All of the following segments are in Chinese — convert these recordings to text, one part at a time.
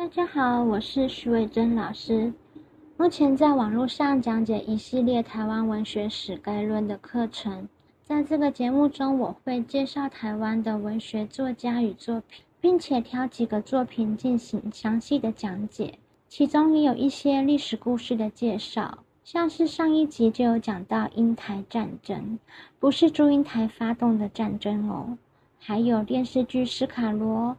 大家好，我是徐伟珍老师。目前在网络上讲解一系列台湾文学史概论的课程。在这个节目中，我会介绍台湾的文学作家与作品，并且挑几个作品进行详细的讲解。其中也有一些历史故事的介绍，像是上一集就有讲到英台战争，不是祝英台发动的战争哦。还有电视剧《斯卡罗》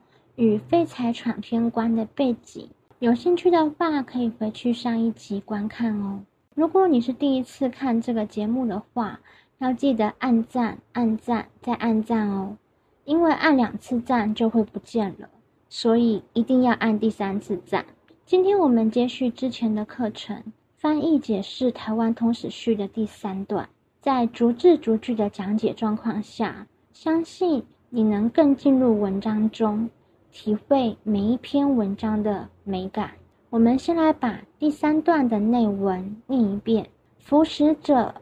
与废柴闯天关的背景，有兴趣的话可以回去上一集观看哦。如果你是第一次看这个节目的话，要记得按赞、按赞再按赞哦，因为按两次赞就会不见了，所以一定要按第三次赞。今天我们接续之前的课程，翻译解释台湾通史序的第三段，在逐字逐句的讲解状况下，相信。你能更进入文章中，体会每一篇文章的美感。我们先来把第三段的内文念一遍：服食者，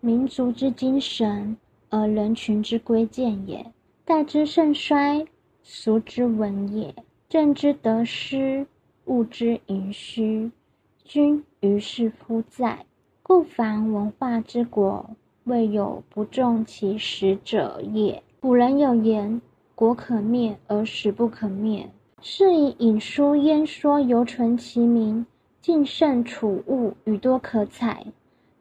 民族之精神，而人群之归见也。待之盛衰，俗之文也；政之得失，物之盈虚，均于是乎在。故凡文化之国，未有不重其实者也。古人有言：“国可灭而史不可灭。”是以引书焉说犹存其名，尽胜楚物与多可采。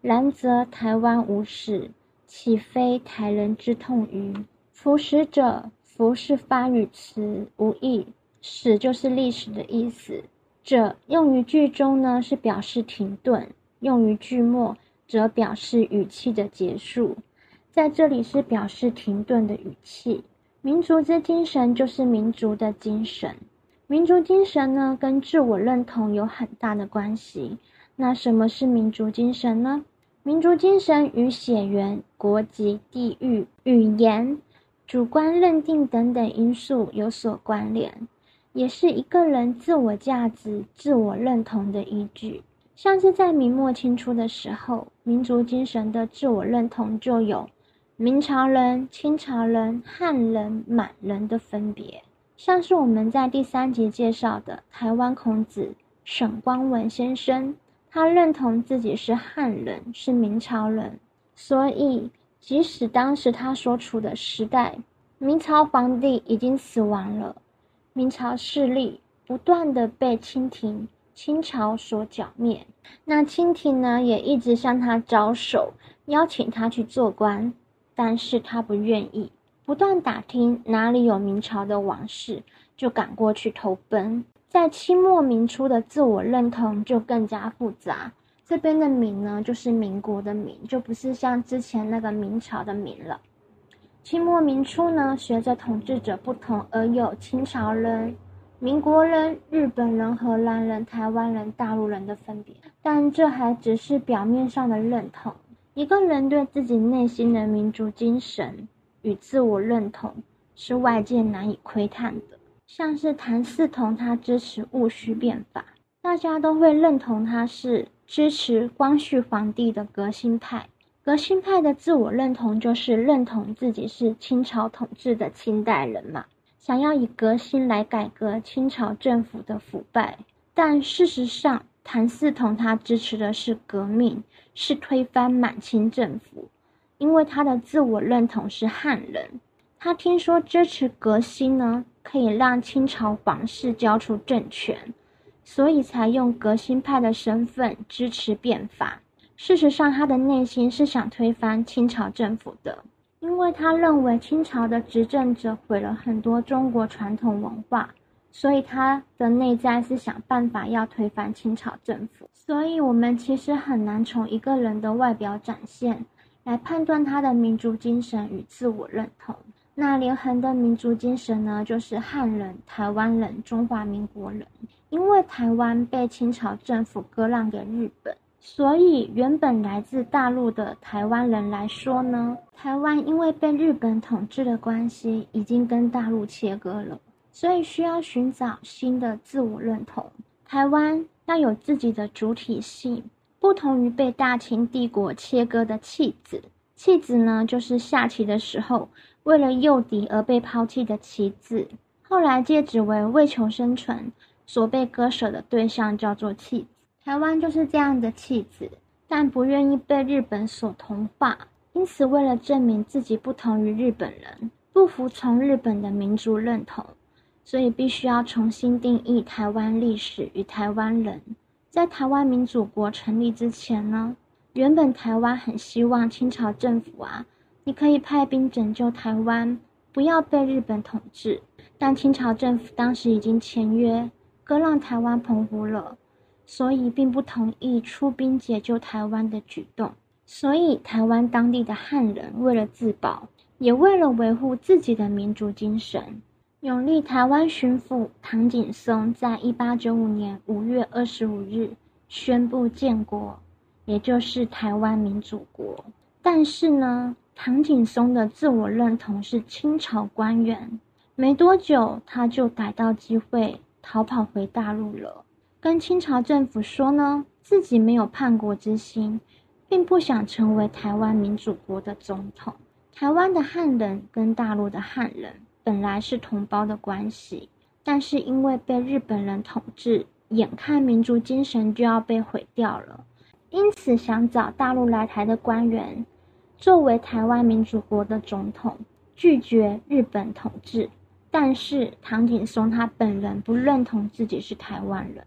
然则台湾无史，岂非台人之痛于？服史者，服是发语词，无义。史就是历史的意思。者用于句中呢，是表示停顿；用于句末，则表示语气的结束。在这里是表示停顿的语气。民族之精神就是民族的精神。民族精神呢，跟自我认同有很大的关系。那什么是民族精神呢？民族精神与血缘、国籍、地域、语言、主观认定等等因素有所关联，也是一个人自我价值、自我认同的依据。像是在明末清初的时候，民族精神的自我认同就有。明朝人、清朝人、汉人、满人的分别，像是我们在第三集介绍的台湾孔子沈光文先生，他认同自己是汉人，是明朝人，所以即使当时他所处的时代，明朝皇帝已经死亡了，明朝势力不断的被清廷、清朝所剿灭，那清廷呢也一直向他招手，邀请他去做官。但是他不愿意，不断打听哪里有明朝的王室，就赶过去投奔。在清末明初的自我认同就更加复杂。这边的“明”呢，就是民国的“民”，就不是像之前那个明朝的“明”了。清末明初呢，随着统治者不同而有清朝人、民国人、日本人、荷兰人、台湾人、大陆人的分别，但这还只是表面上的认同。一个人对自己内心的民族精神与自我认同是外界难以窥探的。像是谭嗣同，他支持戊戌变法，大家都会认同他是支持光绪皇帝的革新派。革新派的自我认同就是认同自己是清朝统治的清代人嘛，想要以革新来改革清朝政府的腐败。但事实上，谭嗣同他支持的是革命，是推翻满清政府，因为他的自我认同是汉人。他听说支持革新呢，可以让清朝皇室交出政权，所以才用革新派的身份支持变法。事实上，他的内心是想推翻清朝政府的，因为他认为清朝的执政者毁了很多中国传统文化。所以他的内在是想办法要推翻清朝政府，所以我们其实很难从一个人的外表展现来判断他的民族精神与自我认同。那连横的民族精神呢，就是汉人、台湾人、中华民国人。因为台湾被清朝政府割让给日本，所以原本来自大陆的台湾人来说呢，台湾因为被日本统治的关系，已经跟大陆切割了。所以需要寻找新的自我认同。台湾要有自己的主体性，不同于被大清帝国切割的弃子。弃子呢，就是下棋的时候为了诱敌而被抛弃的棋子。后来借指为为求生存，所被割舍的对象叫做弃子。台湾就是这样的弃子，但不愿意被日本所同化，因此为了证明自己不同于日本人，不服从日本的民族认同，所以必须要重新定义台湾历史与台湾人。在台湾民主国成立之前呢，原本台湾很希望清朝政府啊，你可以派兵拯救台湾，不要被日本统治。但清朝政府当时已经签约割让台湾澎湖了。所以并不同意出兵解救台湾的举动。所以，台湾当地的汉人为了自保，也为了维护自己的民族精神，永历台湾巡抚唐景崧在一八九五年五月二十五日宣布建国，也就是台湾民主国。但是呢，唐景崧的自我认同是清朝官员，没多久他就逮到机会逃跑回大陆了。跟清朝政府说呢，自己没有叛国之心，并不想成为台湾民主国的总统。台湾的汉人跟大陆的汉人本来是同胞的关系，但是因为被日本人统治，眼看民族精神就要被毁掉了，因此想找大陆来台的官员作为台湾民主国的总统，拒绝日本统治。但是唐景崧他本人不认同自己是台湾人。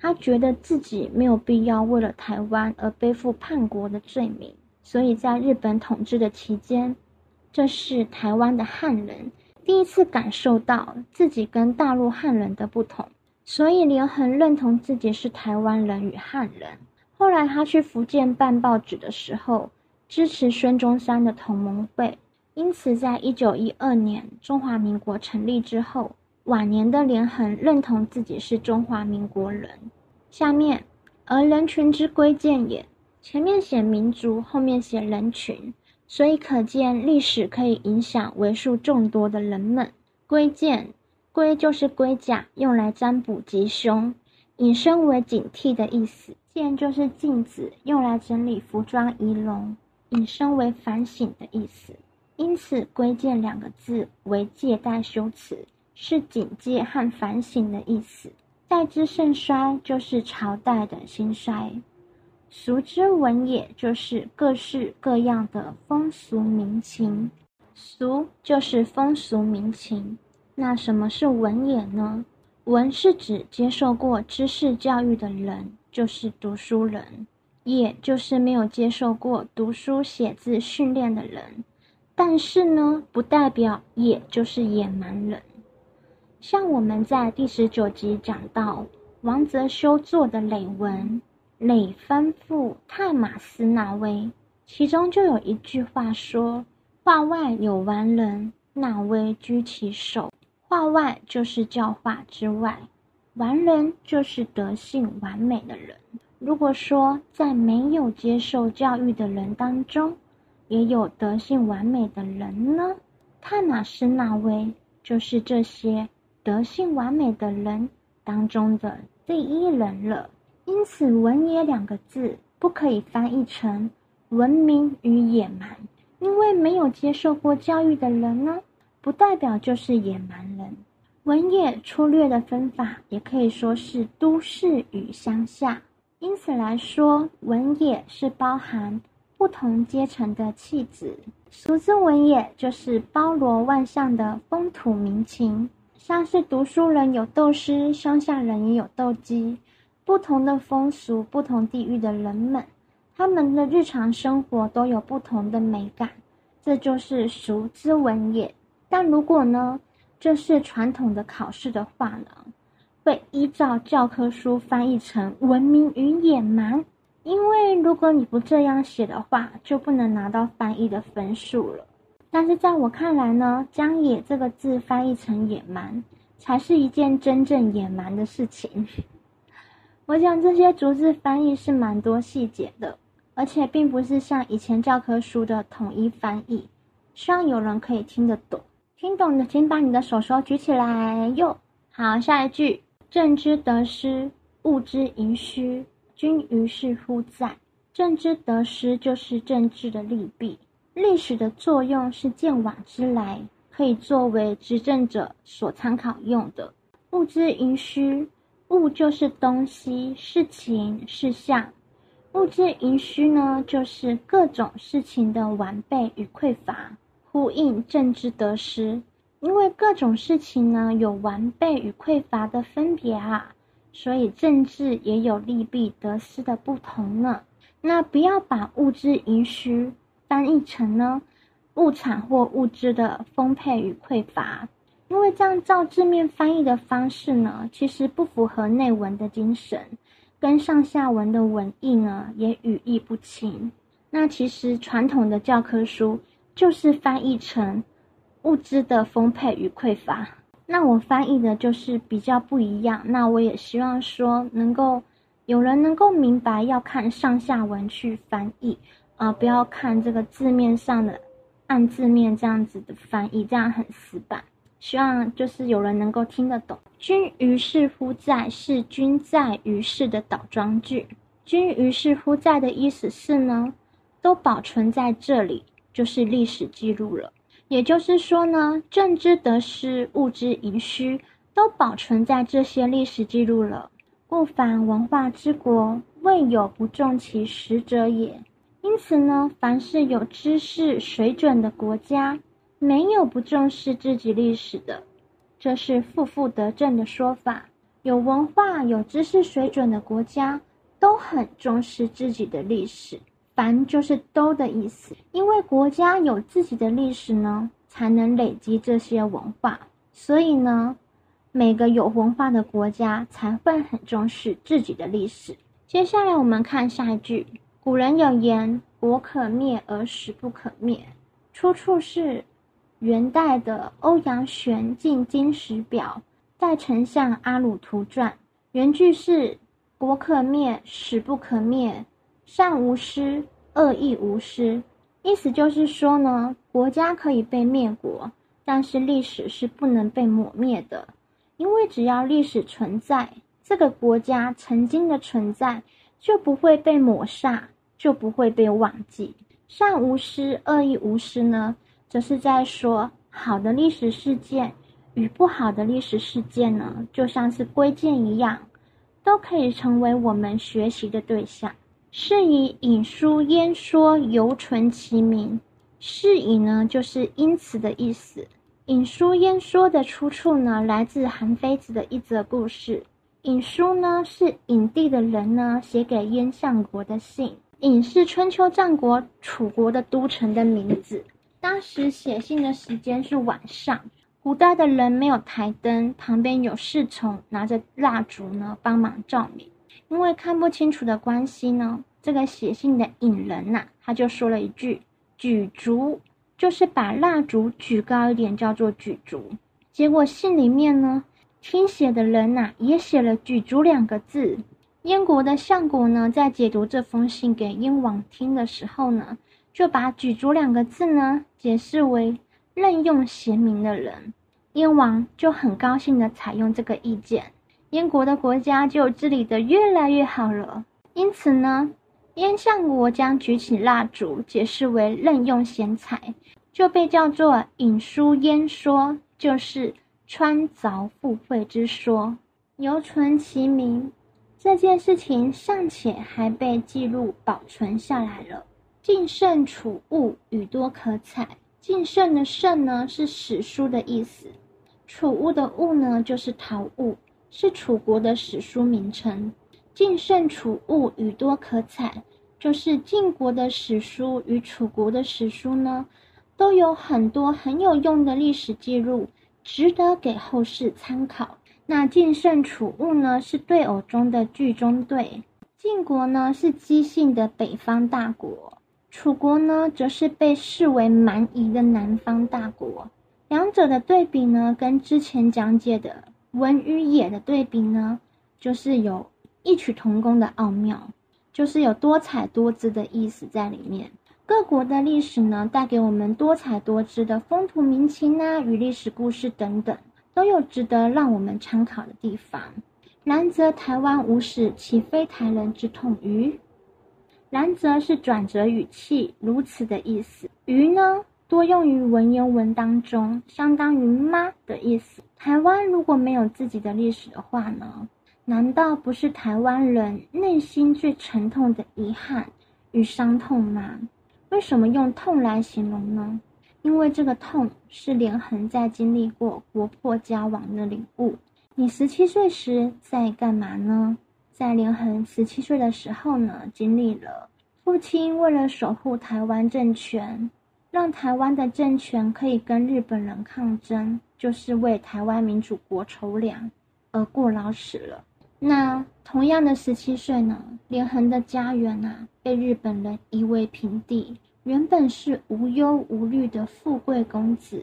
他觉得自己没有必要为了台湾而背负叛国的罪名，所以在日本统治的期间，这是台湾的汉人第一次感受到自己跟大陆汉人的不同，所以连横认同自己是台湾人与汉人。后来他去福建办报纸的时候，支持孙中山的同盟会，因此在一九一二年中华民国成立之后。晚年的连横认同自己是中华民国人。下面，而人群之归建也，前面写民族，后面写人群，所以可见历史可以影响为数众多的人们。归建，龟就是龟甲，用来占卜吉凶，引申为警惕的意思；建就是镜子，用来整理服装仪容，引申为反省的意思。因此，归建两个字为借代修辞。是警戒和反省的意思。代之盛衰，就是朝代的兴衰。俗之文也，就是各式各样的风俗民情。俗就是风俗民情。那什么是文也呢？文是指接受过知识教育的人，就是读书人；也就是没有接受过读书写字训练的人。但是呢，不代表也就是野蛮人。像我们在第十九集讲到王泽修做的累文，累吩咐泰马斯那威，其中就有一句话说：“画外有完人，那威居其首。”画外就是教化之外，完人就是德性完美的人。如果说在没有接受教育的人当中，也有德性完美的人呢？泰马斯那威就是这些。德性完美的人当中的第一人了，因此“文野”两个字不可以翻译成文明与野蛮，因为没有接受过教育的人呢，不代表就是野蛮人。文野粗略的分法也可以说是都市与乡下，因此来说，文野是包含不同阶层的气质。俗之文野就是包罗万象的风土民情。像是读书人有斗诗，乡下人也有斗鸡，不同的风俗、不同地域的人们，他们的日常生活都有不同的美感，这就是俗之文也。但如果呢，这是传统的考试的话呢，会依照教科书翻译成文明与野蛮，因为如果你不这样写的话，就不能拿到翻译的分数了。但是在我看来呢，将“野”这个字翻译成“野蛮”，才是一件真正野蛮的事情。我想这些逐字翻译是蛮多细节的，而且并不是像以前教科书的统一翻译。希望有人可以听得懂，听懂的请把你的手手举起来哟。好，下一句：“政之得失，物之盈虚，均于是乎在。”政之得失就是政治的利弊。历史的作用是见往知来，可以作为执政者所参考用的。物之盈虚，物就是东西、事情、事项。物质盈虚呢，就是各种事情的完备与匮乏，呼应政治得失。因为各种事情呢有完备与匮乏的分别啊，所以政治也有利弊得失的不同呢。那不要把物质盈虚翻译成呢物产或物质的丰沛与匮乏，因为这样照字面翻译的方式呢，其实不符合内文的精神。跟上下文的文意呢，也语义不清。那其实传统的教科书就是翻译成物资的丰沛与匮乏。那我翻译的就是比较不一样。那我也希望说，能够有人能够明白，要看上下文去翻译啊，不要看这个字面上的按字面这样子的翻译，这样很死板。希望就是有人能够听得懂。君于是乎在是君在于是的倒装句。君于是乎在的意思是呢，都保存在这里，就是历史记录了。也就是说呢，政之得失，物之盈虚，都保存在这些历史记录了。故凡文化之国，未有不重其实者也。因此呢，凡是有知识水准的国家。没有不重视自己历史的，这是负负得正的说法。有文化、有知识水准的国家都很重视自己的历史。凡就是都的意思，因为国家有自己的历史呢，才能累积这些文化。所以呢，每个有文化的国家才会很重视自己的历史。接下来我们看下一句：古人有言，国可灭而史不可灭。出处是。元代的欧阳玄《进经史表》代丞相阿鲁图传，原句是“国可灭，史不可灭；善无失，恶亦无失”。意思就是说呢，国家可以被灭国，但是历史是不能被抹灭的，因为只要历史存在，这个国家曾经的存在就不会被抹煞，就不会被忘记。善无失，恶亦无失呢？则是在说，好的历史事件与不好的历史事件呢，就像是归件一样，都可以成为我们学习的对象。是以引书焉说犹存其名。是以呢，就是因此的意思。引书焉说的出处呢，来自韩非子的一则故事。引书呢，是引帝的人呢写给燕相国的信。引是春秋战国楚国的都城的名字。当时写信的时间是晚上，古代的人没有台灯，旁边有侍从拿着蜡烛呢帮忙照明。因为看不清楚的关系呢，这个写信的引人呐，他就说了一句“举烛”，就是把蜡烛举高一点，叫做举烛。结果信里面呢，听写的人呐也写了“举烛”两个字。燕国的相国呢，在解读这封信给燕王听的时候呢。就把“举足”两个字呢解释为任用贤明的人，燕王就很高兴的采用这个意见，燕国的国家就治理的越来越好了。因此呢，燕相国将举起蜡烛解释为任用贤才，就被叫做“引书燕说”，就是穿凿附会之说，犹存其名。这件事情尚且还被记录保存下来了。晋盛楚物语多可采。晋盛的盛呢是史书的意思，楚物的物呢就是陶物，是楚国的史书名称。晋盛楚物语多可采，就是晋国的史书与楚国的史书呢，都有很多很有用的历史记录，值得给后世参考。那晋盛楚物呢是对偶中的句中对，晋国呢是姬姓的北方大国。楚国呢，则是被视为蛮夷的南方大国。两者的对比呢，跟之前讲解的文与野的对比呢，就是有异曲同工的奥妙，就是有多彩多姿的意思在里面。各国的历史呢，带给我们多彩多姿的风土民情啊，与历史故事等等，都有值得让我们参考的地方。然则台湾无史，岂非台人之痛于？然则是转折语气，如此的意思。余呢，多用于文言文当中，相当于“妈”的意思。台湾如果没有自己的历史的话呢？难道不是台湾人内心最沉痛的遗憾与伤痛吗？为什么用痛来形容呢？因为这个痛是连横在经历过国破家亡的领悟。你十七岁时在干嘛呢？在连横十七岁的时候呢，经历了父亲为了守护台湾政权，让台湾的政权可以跟日本人抗争，就是为台湾民主国筹粮而过劳死了。那同样的十七岁呢，连横的家园啊，被日本人夷为平地。原本是无忧无虑的富贵公子，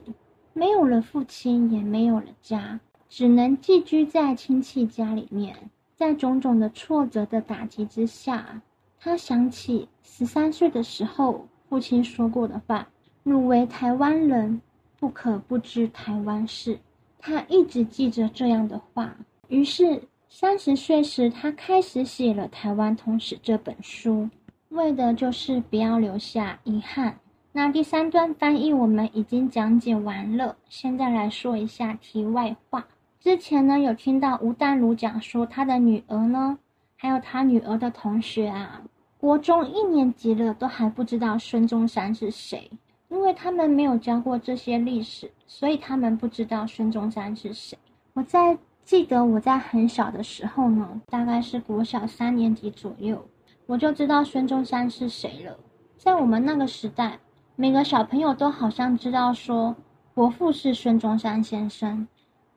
没有了父亲，也没有了家，只能寄居在亲戚家里面。在种种的挫折的打击之下，他想起十三岁的时候父亲说过的话：“汝为台湾人，不可不知台湾事。”他一直记着这样的话。于是三十岁时，他开始写了《台湾通史》这本书，为的就是不要留下遗憾。那第三段翻译我们已经讲解完了，现在来说一下题外话。之前呢，有听到吴淡如讲说，他的女儿呢，还有他女儿的同学啊，国中一年级了，都还不知道孙中山是谁，因为他们没有教过这些历史，所以他们不知道孙中山是谁。我在记得我在很小的时候呢，大概是国小三年级左右，我就知道孙中山是谁了。在我们那个时代，每个小朋友都好像知道说，国父是孙中山先生。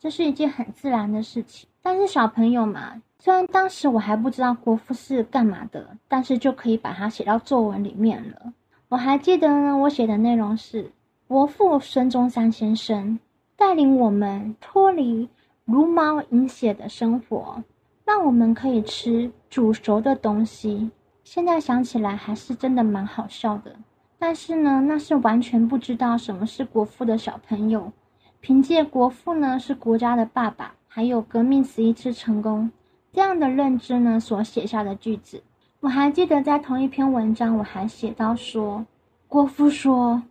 这是一件很自然的事情，但是小朋友嘛，虽然当时我还不知道国父是干嘛的，但是就可以把它写到作文里面了。我还记得呢，我写的内容是：国父孙中山先生带领我们脱离茹毛饮血的生活，让我们可以吃煮熟的东西。现在想起来还是真的蛮好笑的，但是呢，那是完全不知道什么是国父的小朋友。凭借国父呢是国家的爸爸，还有革命十一次成功这样的认知呢所写下的句子，我还记得在同一篇文章我还写到说，国父说：“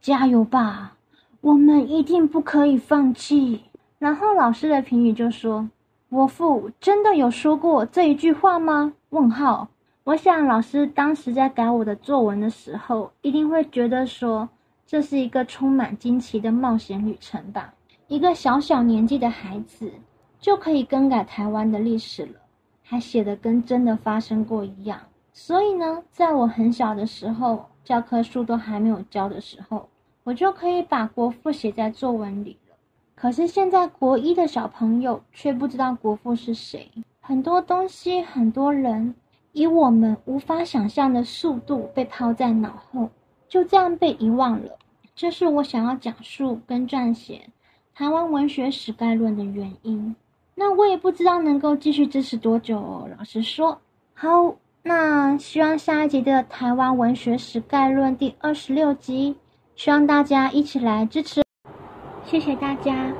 加油吧，我们一定不可以放弃。”然后老师的评语就说：“国父真的有说过这一句话吗？”问号。我想老师当时在改我的作文的时候，一定会觉得说。这是一个充满惊奇的冒险旅程吧？一个小小年纪的孩子就可以更改台湾的历史了，还写的跟真的发生过一样。所以呢，在我很小的时候，教科书都还没有教的时候，我就可以把国父写在作文里了。可是现在国一的小朋友却不知道国父是谁，很多东西、很多人，以我们无法想象的速度被抛在脑后。就这样被遗忘了，这是我想要讲述跟撰写台湾文学史概论的原因。那我也不知道能够继续支持多久哦。老实说，好，那希望下一集的台湾文学史概论第二十六集，希望大家一起来支持。谢谢大家。